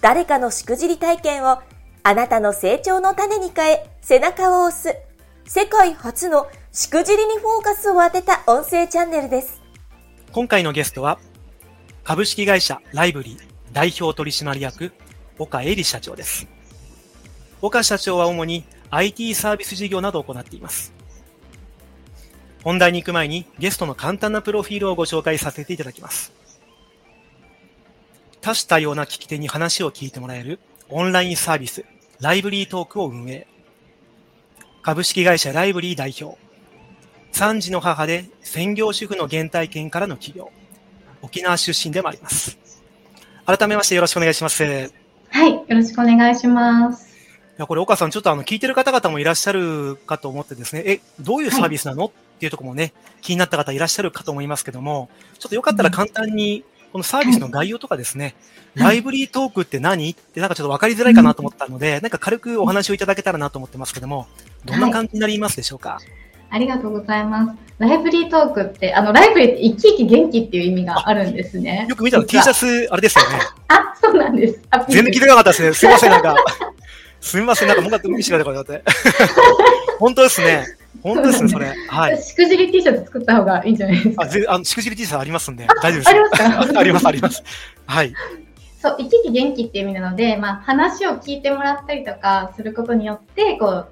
誰かのしくじり体験をあなたの成長の種に変え背中を押す世界初のしくじりにフォーカスを当てた音声チャンネルです。今回のゲストは株式会社ライブリー代表取締役岡恵里社長です。岡社長は主に IT サービス事業などを行っています。本題に行く前にゲストの簡単なプロフィールをご紹介させていただきます。多種多様な聞き手に話を聞いてもらえるオンラインサービス、ライブリートークを運営。株式会社ライブリー代表。3児の母で専業主婦の原体験からの起業。沖縄出身でもあります。改めましてよろしくお願いします。はい、よろしくお願いします。や、これ岡さん、ちょっとあの、聞いてる方々もいらっしゃるかと思ってですね、え、どういうサービスなの、はい、っていうところもね、気になった方いらっしゃるかと思いますけども、ちょっとよかったら簡単に、このサービスの概要とかですね、はい、ライブリートークって何ってなんかちょっとわかりづらいかなと思ったので、なんか軽くお話をいただけたらなと思ってますけども、どんな感じになりますでしょうか、はいありがとうございます。ライブリートークって、あの、ライブリーって生き生き元気っていう意味があるんですね。よく見たの T シャツ、あれですよね。あ、そうなんです。全然聞いてなかったですね。すいません、なんか。すみません、なんかもうかって見せてください。本当ですね。本当ですね、それ。はい。しくじり T シャツ作った方がいいんじゃないですか。あ、ぜあのしくじり T シャツありますんで、大丈夫です。ありますか？あります、あります。はい。そう、生き生き元気っていう意味なので、まあ、話を聞いてもらったりとかすることによって、こう、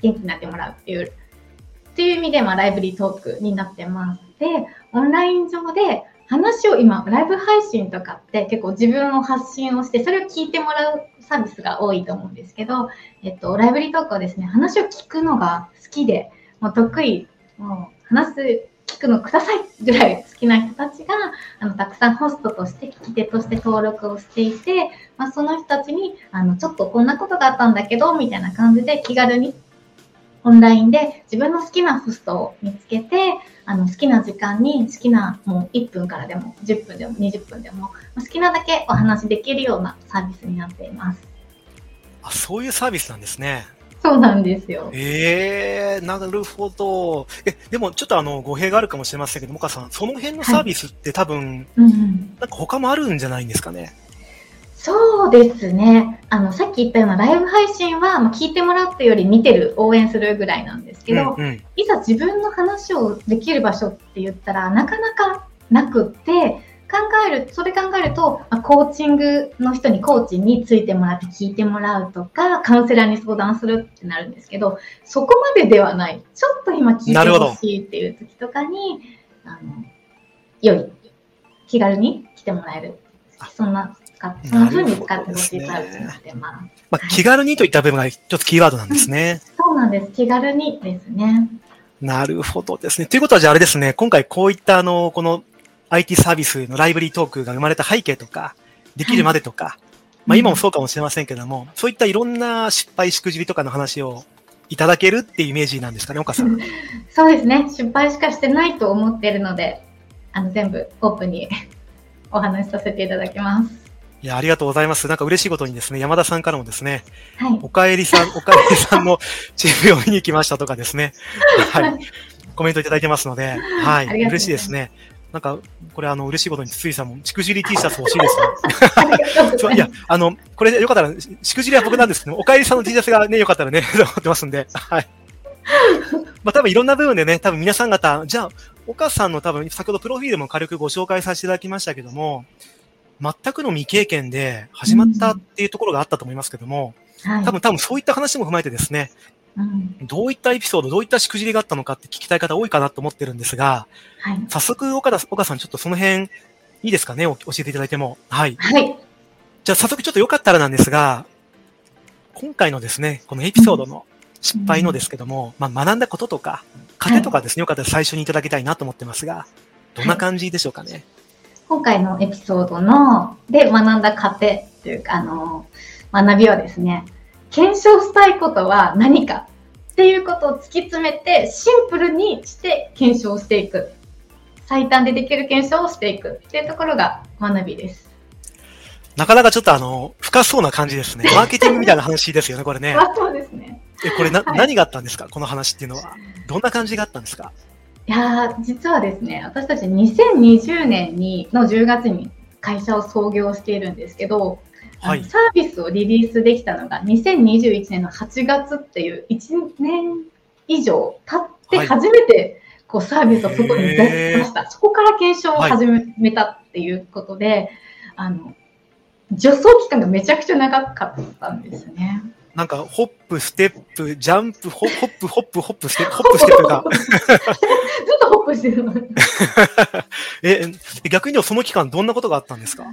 元気になってもらうっていう、っていう意味で、まあ、ライブリートークになってます。で、オンライン上で話を今、ライブ配信とかって結構自分の発信をして、それを聞いてもらうサービスが多いと思うんですけど、えっと、ライブリートークはですね、話を聞くのが好きで、もう得意、もう話す、聞くのくださいぐらい好きな人たちが、あの、たくさんホストとして、聞き手として登録をしていて、まあ、その人たちに、あの、ちょっとこんなことがあったんだけど、みたいな感じで気軽にオンラインで自分の好きなホストを見つけて、あの好きな時間に好きなもう1分からでも10分でも20分でも好きなだけお話できるようなサービスになっています。あ、そういうサービスなんですね。そうなんですよ。ええー、なるほど。え、でもちょっとあの、語弊があるかもしれませんけど、もかさん、その辺のサービスって多分、はい、うん、なんか他もあるんじゃないんですかね。そうですね。あの、さっき言ったようなライブ配信は、まあ、聞いてもらったより見てる、応援するぐらいなんですけど、うんうん、いざ自分の話をできる場所って言ったら、なかなかなくって、考える、それ考えると、まあ、コーチングの人にコーチについてもらって聞いてもらうとか、カウンセラーに相談するってなるんですけど、そこまでではない。ちょっと今聞いてほしいっていう時とかに、あの、良い、気軽に来てもらえる。そんな使って、その風に使ってほしいタイプになってます。まあ、気軽にといった部分が一つキーワードなんですね。そうなんです。気軽にですね。なるほどですね。ということはじゃああれですね、今回こういったあの、この IT サービスのライブリートークが生まれた背景とか、できるまでとか、はい、まあ今もそうかもしれませんけども、うん、そういったいろんな失敗しくじりとかの話をいただけるっていうイメージなんですかね、岡さん。そうですね。失敗しかしてないと思っているので、あの全部オープンにお話しさせていただきます。いや、ありがとうございます。なんか嬉しいことにですね、山田さんからもですね、はい、おかえりさん、おかえりさんのチームを見に来ましたとかですね、はい、コメントいただいてますので、はい、嬉しいですね。なんか、これあの、嬉しいことに、ついさんも、しくじり T シャツ欲しいですね。いや、あの、これよかったら、しくじりは僕なんですけど、おかえりさんの T シャツがね、よかったらね、と 思ってますんで、はい。まあ多分いろんな部分でね、多分皆さん方、じゃあ、岡さんの多分、先ほどプロフィールも軽くご紹介させていただきましたけども、全くの未経験で始まったっていうところがあったと思いますけども、はい、多分多分そういった話も踏まえてですね、うん、どういったエピソード、どういったしくじりがあったのかって聞きたい方多いかなと思ってるんですが、はい、早速岡田、岡さんちょっとその辺、いいですかね教えていただいても。はい。はい。じゃあ早速ちょっとよかったらなんですが、今回のですね、このエピソードの失敗のですけども、うん、まあ学んだこととか、糧とかですね、よかったら最初にいただきたいなと思ってますが、どんな感じでしょうかね。今回のエピソードので学んだ糧というか、あの、学びはですね、検証したいことは何かっていうことを突き詰めて、シンプルにして検証していく。最短でできる検証をしていくっていうところが学びです。なかなかちょっとあの、深そうな感じですね。マーケティングみたいな話ですよね、これね。あそうですね。え、これな、はい、何があったんですか？この話っていうのは。どんな感じがあったんですか？いや実はですね、私たち2020年に、の10月に会社を創業しているんですけど、はい、サービスをリリースできたのが2021年の8月っていう1年以上経って初めてこうサービスを外に出しました。そこから検証を始めたっていうことで、はい、あの、助走期間がめちゃくちゃ長かったんですね。なんか、ホップ、ステップ、ジャンプ、ホップ、ホップ、ホップ、ステップ、ホップ、ステップが。ずっとホップしてるの。え、逆にその期間どんなことがあったんですか？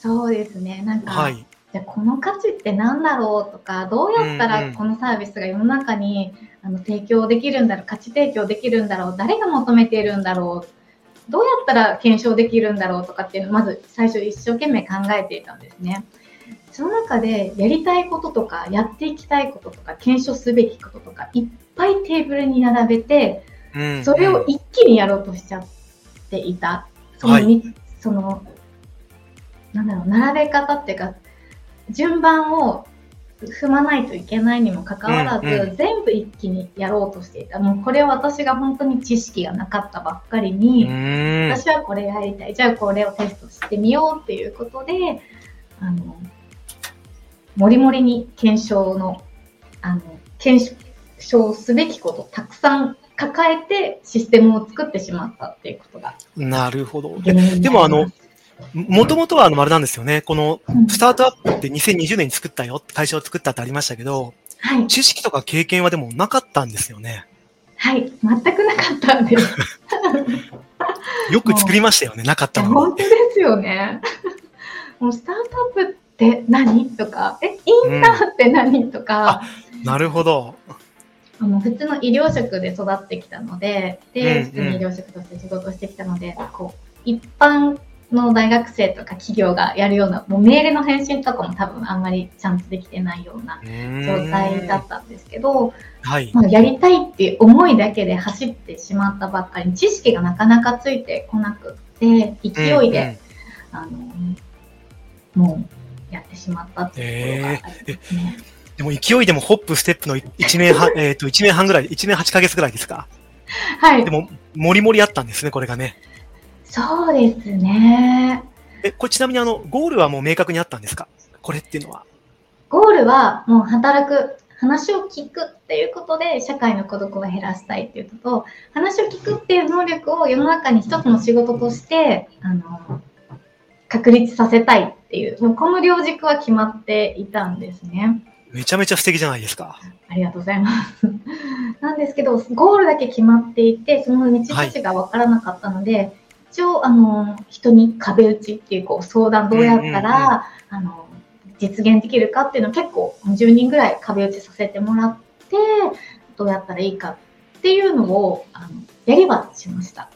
そうですね。なんか、はい、じゃこの価値って何だろうとか、どうやったらこのサービスが世の中に、あの提供できるんだろう、価値提供できるんだろう、誰が求めているんだろう、どうやったら検証できるんだろうとかっていうのをまず最初一生懸命考えていたんですね。その中でやりたいこととか、やっていきたいこととか、検証すべきこととか、いっぱいテーブルに並べて、それを一気にやろうとしちゃっていた。その、はい、その、なんだろう、並べ方っていうか、順番を踏まないといけないにもかかわらず、うんうん、全部一気にやろうとしていた。もうこれは私が本当に知識がなかったばっかりに、私はこれやりたい。じゃあこれをテストしてみようっていうことで、あの、もりもりに検証の、あの、検証すべきことたくさん抱えてシステムを作ってしまったっていうことが。なるほど。でもあの、もともとはあの、あれなんですよね。この、スタートアップって2020年に作ったよ、会社を作ったってありましたけど、はい。知識とか経験はでもなかったんですよね。はい。全くなかったんです。よく作りましたよね、なかったの本当ですよね。もうスタートアップって何？とか、え、インターって何、とか。なるほど。あの普通の医療職で育ってきたので、で、普通に医療職として仕事してきたので、こう、一般の大学生とか企業がやるような、もうメールの返信とかも多分あんまりちゃんとできてないような状態だったんですけど、はい、まあ、やりたいっていう思いだけで走ってしまったばっかりに知識がなかなかついてこなくて、勢いで、うんうん、あの、もうやってしまったっていうところがありますね。でも勢いでもホップ、ステップの1年半、えっと、1年半ぐらい、1年8ヶ月ぐらいですか？はい。でも、もりもりあったんですね、これがね。そうですね。え、これちなみにあの、ゴールはもう明確にあったんですか？これっていうのは。ゴールはもう働く、話を聞くっていうことで社会の孤独を減らしたいっていうことと、話を聞くっていう能力を世の中に一つの仕事として、あの、確立させたいっていう、もうこの両軸は決まっていたんですね。めちゃめちゃ素敵じゃないですか。ありがとうございます。なんですけど、ゴールだけ決まっていて、その道筋がわからなかったので、はい一応、あの、人に壁打ちっていうこう相談どうやったら、あの、実現できるかっていうのを結構10人ぐらい壁打ちさせてもらって、どうやったらいいかっていうのを、あの、やりはしました。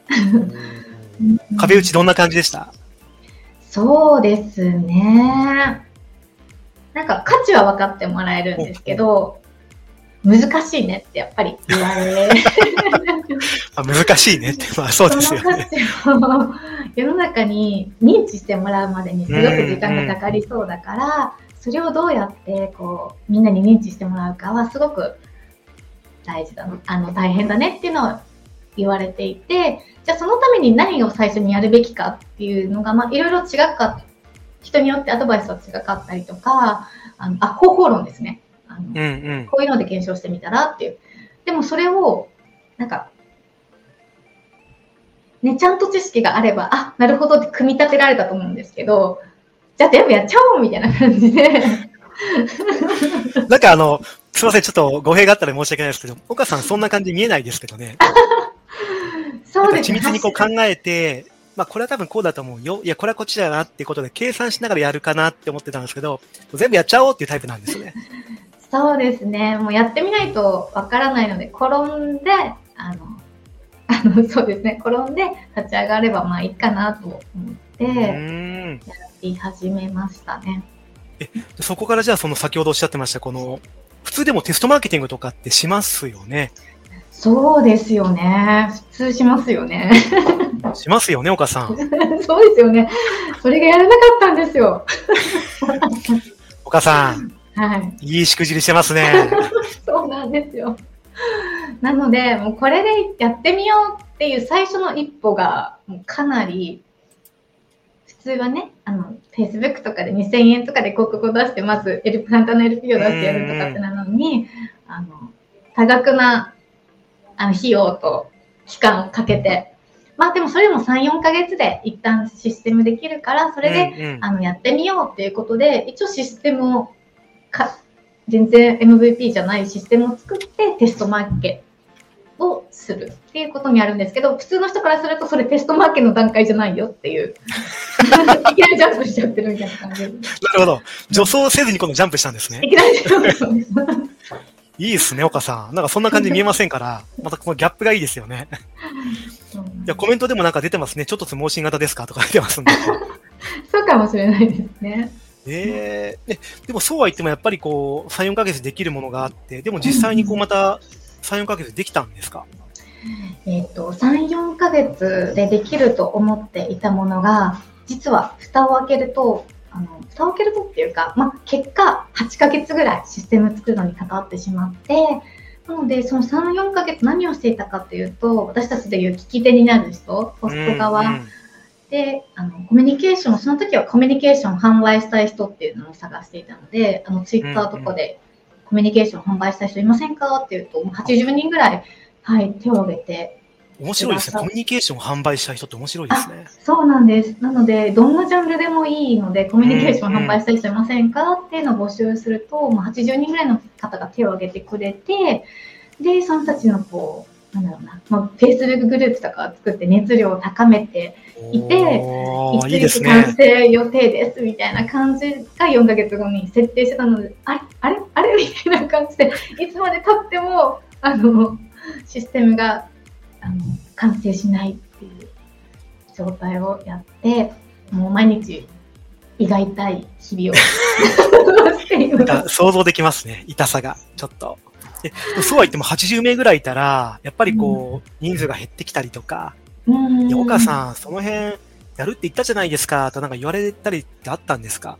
壁打ちどんな感じでした？そうですね。なんか価値は分かってもらえるんですけど、難しいねってやっぱり言われ あ難しいねって、まあそうですよね。その価値を世の中に認知してもらうまでにすごく時間がかかりそうだから、それをどうやってこうみんなに認知してもらうかはすごく大事だあの大変だねっていうのを言われていて、じゃあそのために何を最初にやるべきかっていうのが、まあいろいろ違か人によってアドバイスは違かったりとか、あのあ方法論ですね。あの、うんうん、こういうので検証してみたらっていう。でもそれを、なんか、ね、ちゃんと知識があれば、あ、なるほどって組み立てられたと思うんですけど、じゃあ全部やっちゃおうみたいな感じで。なんかあの、すいません、ちょっと語弊があったら申し訳ないですけど、岡さんそんな感じ見えないですけどね。そうですね。緻密にこう考えて、まあこれは多分こうだと思うよ。いや、これはこっちだなっていうことで計算しながらやるかなって思ってたんですけど、全部やっちゃおうっていうタイプなんですね。そうですね。もうやってみないとわからないので、転んで、あの、あの、そうですね。転んで立ち上がればまあいいかなと思って、やり始めましたね。え、そこからじゃあその先ほどおっしゃってました、この、普通でもテストマーケティングとかってしますよね。そうですよね。普通しますよね。しますよね、岡さん。そうですよね。それがやらなかったんですよ。岡さん。はい。いいしくじりしてますね。そうなんですよ。なので、もうこれでやってみようっていう最初の一歩が、もうかなり、普通はね、あの、Facebook とかで2000円とかで広告を出して、まず、エルプランタの LP を出してやるとかってなのに、あの、多額な、あの、費用と期間をかけて、まあでもそれでも3、4ヶ月で一旦システムできるから、それで、うんうん、あの、やってみようっていうことで、一応システムをか、全然 MVP じゃないシステムを作ってテストマーケをするっていうことにあるんですけど、普通の人からするとそれテストマーケの段階じゃないよっていう。いきなりジャンプしちゃってるみたいな感じ。なるほど。助走せずにこのジャンプしたんですね。いきなりジャンプしたんです。いいですね、岡さん。なんかそんな感じ見えませんから、またこのギャップがいいですよね。いや、コメントでもなんか出てますね。ちょっとつ盲信型ですかとか出てますんで。そうかもしれないですね。ええー、でもそうは言ってもやっぱりこう、3、4ヶ月できるものがあって、でも実際にこうまた3、4ヶ月できたんですか？えっ、と、3、4ヶ月でできると思っていたものが、実は蓋を開けると、あの、蓋を開けるとっていうか、まあ、結果、8ヶ月ぐらいシステム作るのに関わってしまって、なので、その3、4ヶ月何をしていたかっていうと、私たちでいう聞き手になる人、ホスト側、うんうんで、あの、コミュニケーション、その時はコミュニケーション販売したい人っていうのを探していたので、あの、ツイッターとかでコミュニケーション販売したい人いませんかっていうと、もう80人ぐらい、はい、手を挙げて。面白いですね。コミュニケーション販売したい人って面白いですね。そうなんです。なので、どんなジャンルでもいいので、コミュニケーション販売したい人いませんか？っていうのを募集すると、もう80人ぐらいの方が手を挙げてくれて、で、その人たちのこう、なんだろうな、まあ、Facebook グループとかを作って熱量を高めていて、いつ完成予定ですみたいな感じが4ヶ月後に設定してたので、あれ？あれ？あれ？みたいな感じで、いつまで経っても、あの、システムがあの完成しないっていう状態をやって、もう毎日胃が痛い日々を。想像できますね、痛さが、ちょっと。でそうは言っても80名ぐらいいたら、やっぱりこう、人数が減ってきたりとか、うん、岡さん、その辺、やるって言ったじゃないですか、となんか言われたりってあったんですか？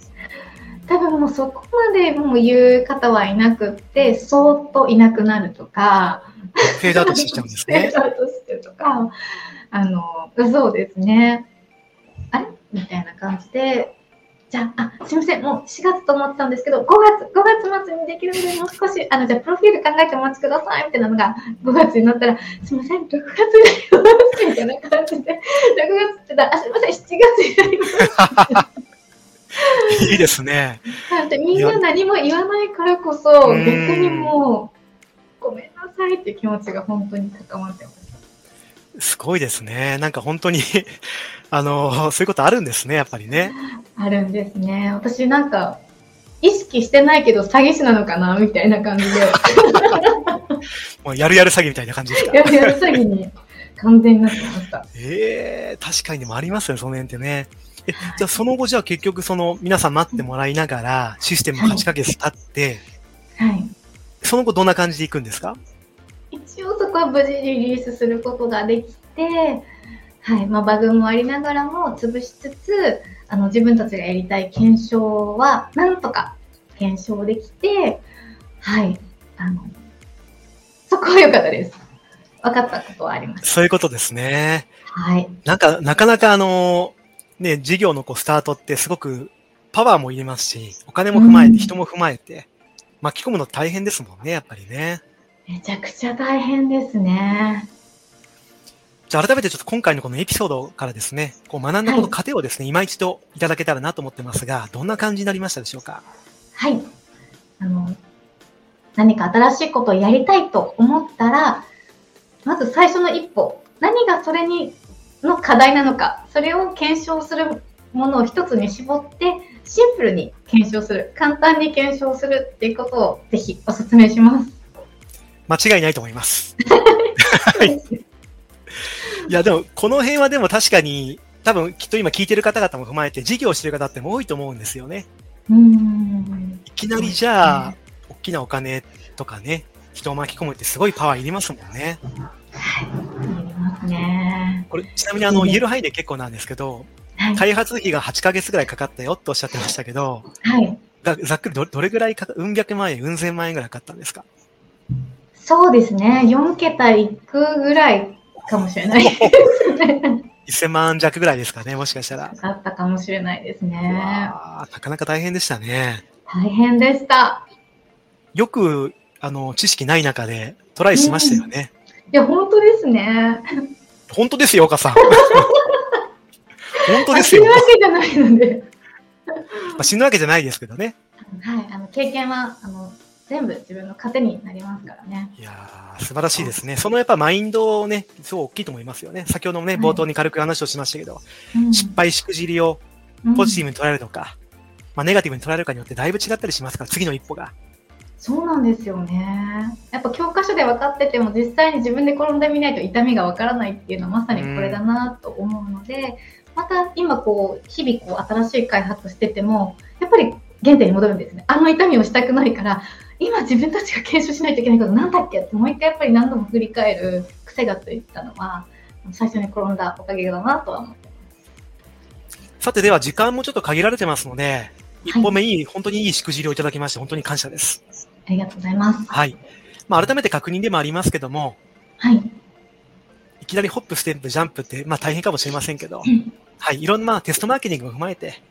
多分もうそこまでもう言う方はいなくって、そーっといなくなるとか、フェードアウトしちゃうんですね。フェードアウトしてとか、あの、そうですね。あれ？みたいな感じで、じゃあ、あ、すみません、もう4月と思ってたんですけど、5月、5月末にできるので、もう少し、あの、じゃあ、プロフィール考えてお待ちください、みたいなのが、5月になったら、すみません、6月になります、みたいな感じで、6月ってだ、あ、すみません、7月になります。いいですね。みんな何も言わないからこそ、逆にもう、ごめんなさいって気持ちが本当に高まってます。すごいですね。なんか本当に あの、そういうことあるんですね、やっぱりね。あるんですね。私なんか、意識してないけど詐欺師なのかなみたいな感じで。もうやるやる詐欺みたいな感じですか？やるやる詐欺に完全になってました。え えー、確かにでもありますよね、その辺ってね。え、じゃあその後じゃあ結局その皆さん待ってもらいながらシステム8ヶ月経って、はい。その後どんな感じでいくんですか？一応そこは無事リリースすることができて、はいまあ、バグもありながらも潰しつつあの自分たちがやりたい検証はなんとか検証できて、はい、あのそこは良かったです。分かったことはあります。そういうことですね。はい。なんか、なかなかあの、ね、事業のこうスタートってすごくパワーも入れますし、お金も踏まえて、人も踏まえて、巻き込むの大変ですもんね、やっぱりね。めちゃくちゃ大変ですね。じゃあ改めてちょっと今回のこのエピソードからですね、こう学んだこの過程をですね、はい、今一度いただけたらなと思ってますが、どんな感じになりましたでしょうか？はい。あの、何か新しいことをやりたいと思ったら、まず最初の一歩、何がそれにの課題なのか、それを検証するものを一つに絞って、シンプルに検証する、簡単に検証するっていうことをぜひお勧めします。間違いないと思います。はい。いや、でも、この辺はでも確かに、多分、きっと今聞いてる方々も踏まえて、事業してる方っても多いと思うんですよね。いきなりじゃあ、大きなお金とかね、人を巻き込むってすごいパワーいりますもんね。はい。いりますね。これ、ちなみにあの、言える範囲で結構なんですけど、はい、開発費が8ヶ月ぐらいかかったよっておっしゃってましたけど、はい。ざっくりどどれぐらいか、うん百万円、うん千万円ぐらいかかったんですか？そうですね。4桁いくぐらいかもしれないですね。1000万弱ぐらいですかね、もしかしたら。あったかもしれないですね。なかなか大変でしたね。大変でした。よく、あの、知識ない中でトライしましたよね。うん、いや、本当ですね。本当ですよ、岡さん。本当ですよ。死ぬわけじゃないので。まあ、死ぬわけじゃないですけどね。はい、あの経験はあの全部自分の糧になりますからね。いや素晴らしいですね。そのやっぱマインドね、すごい大きいと思いますよね。先ほどもね、冒頭に軽く話をしましたけど、うん、失敗しくじりをポジティブに捉えるのか、うん、まあネガティブに捉えるかによってだいぶ違ったりしますから、次の一歩が。そうなんですよね。やっぱ教科書で分かってても実際に自分で転んでみないと痛みが分からないっていうのはまさにこれだなと思うので、うん、また今こう日々こう新しい開発しててもやっぱり原点に戻るんですね。あの痛みをしたくないから今自分たちが検証しないといけないことなんだっけってもう一回やっぱり何度も振り返る癖がついたのは最初に転んだおかげだなとは思ってます。さてでは時間もちょっと限られてますので、一歩目いい、本当にいいしくじりをいただきまして本当に感謝です。ありがとうございます。はい。まあ改めて確認でもありますけども、はい。いきなりホップ、ステップ、ジャンプって、まあ大変かもしれませんけど、はい。いろんなテストマーケティングを踏まえて、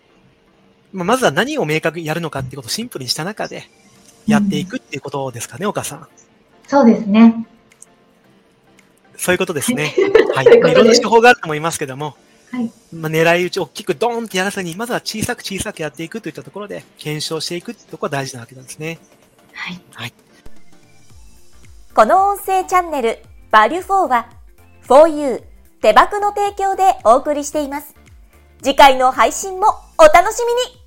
まあ、まずは何を明確にやるのかっていうことをシンプルにした中で、やっていくっていうことですかね、うん、岡さん。そうですね。そういうことですね。はい。いろんな手法があると思いますけども、はい。まあ、狙い撃ち大きくドーンってやらずに、まずは小さく小さくやっていくといったところで、検証していくってところが大事なわけなんですね。はい。はい。この音声チャンネル、バリュフォーは、for you 手箱の提供でお送りしています。次回の配信もお楽しみに